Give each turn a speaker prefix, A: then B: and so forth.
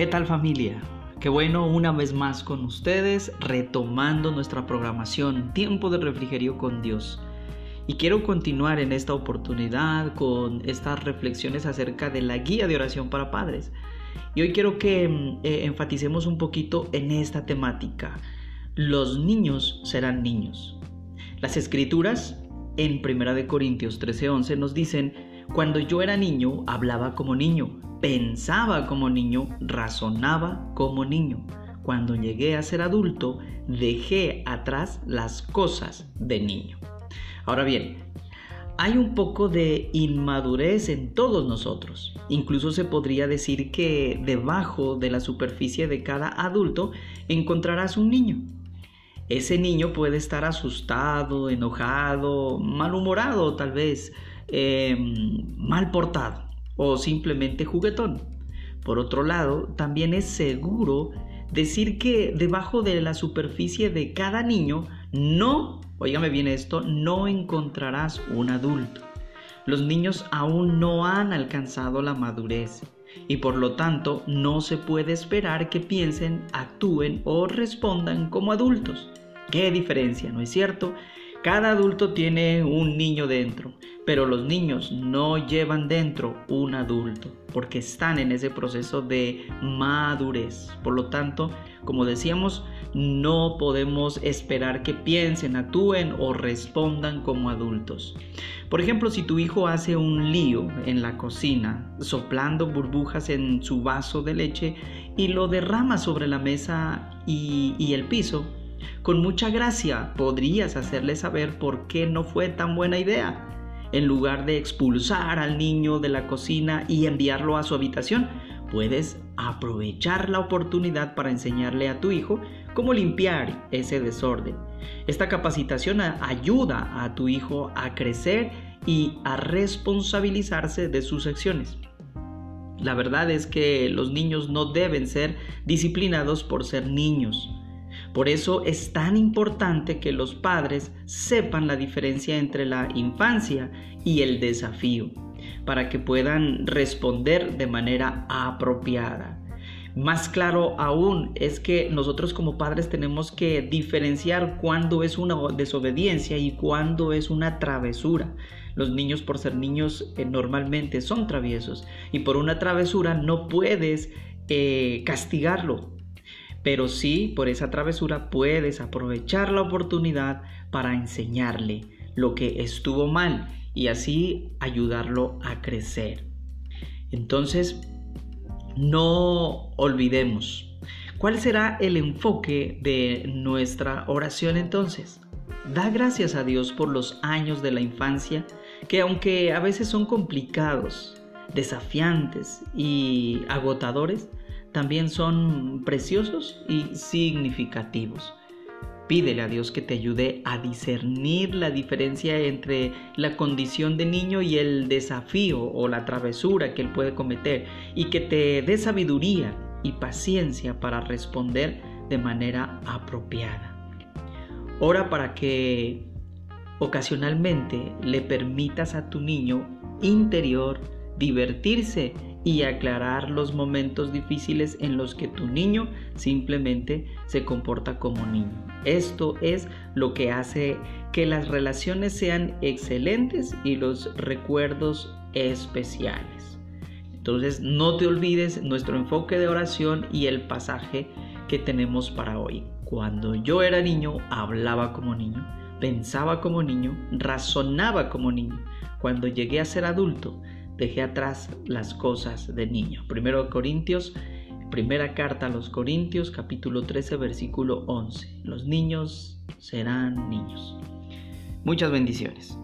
A: ¿Qué tal familia? Qué bueno una vez más con ustedes, retomando nuestra programación Tiempo de Refrigerio con Dios. Y quiero continuar en esta oportunidad con estas reflexiones acerca de la guía de oración para padres. Y hoy quiero que mm, eh, enfaticemos un poquito en esta temática. Los niños serán niños. Las escrituras en 1 Corintios 13:11 nos dicen, cuando yo era niño hablaba como niño Pensaba como niño, razonaba como niño. Cuando llegué a ser adulto, dejé atrás las cosas de niño. Ahora bien, hay un poco de inmadurez en todos nosotros. Incluso se podría decir que debajo de la superficie de cada adulto encontrarás un niño. Ese niño puede estar asustado, enojado, malhumorado tal vez, eh, mal portado o simplemente juguetón. Por otro lado, también es seguro decir que debajo de la superficie de cada niño no, oígame bien esto, no encontrarás un adulto. Los niños aún no han alcanzado la madurez y por lo tanto no se puede esperar que piensen, actúen o respondan como adultos. ¿Qué diferencia, no es cierto? Cada adulto tiene un niño dentro, pero los niños no llevan dentro un adulto porque están en ese proceso de madurez. Por lo tanto, como decíamos, no podemos esperar que piensen, actúen o respondan como adultos. Por ejemplo, si tu hijo hace un lío en la cocina, soplando burbujas en su vaso de leche y lo derrama sobre la mesa y, y el piso, con mucha gracia podrías hacerle saber por qué no fue tan buena idea. En lugar de expulsar al niño de la cocina y enviarlo a su habitación, puedes aprovechar la oportunidad para enseñarle a tu hijo cómo limpiar ese desorden. Esta capacitación ayuda a tu hijo a crecer y a responsabilizarse de sus acciones. La verdad es que los niños no deben ser disciplinados por ser niños. Por eso es tan importante que los padres sepan la diferencia entre la infancia y el desafío, para que puedan responder de manera apropiada. Más claro aún es que nosotros como padres tenemos que diferenciar cuándo es una desobediencia y cuándo es una travesura. Los niños por ser niños eh, normalmente son traviesos y por una travesura no puedes eh, castigarlo, pero sí por esa travesura puedes aprovechar la oportunidad para enseñarle lo que estuvo mal y así ayudarlo a crecer. Entonces, no olvidemos. ¿Cuál será el enfoque de nuestra oración entonces? Da gracias a Dios por los años de la infancia que aunque a veces son complicados, desafiantes y agotadores, también son preciosos y significativos. Pídele a Dios que te ayude a discernir la diferencia entre la condición de niño y el desafío o la travesura que él puede cometer y que te dé sabiduría y paciencia para responder de manera apropiada. Ora para que ocasionalmente le permitas a tu niño interior divertirse y aclarar los momentos difíciles en los que tu niño simplemente se comporta como niño. Esto es lo que hace que las relaciones sean excelentes y los recuerdos especiales. Entonces no te olvides nuestro enfoque de oración y el pasaje que tenemos para hoy. Cuando yo era niño, hablaba como niño, pensaba como niño, razonaba como niño. Cuando llegué a ser adulto, dejé atrás las cosas de niño. Primero Corintios, primera carta a los Corintios, capítulo 13, versículo 11. Los niños serán niños. Muchas bendiciones.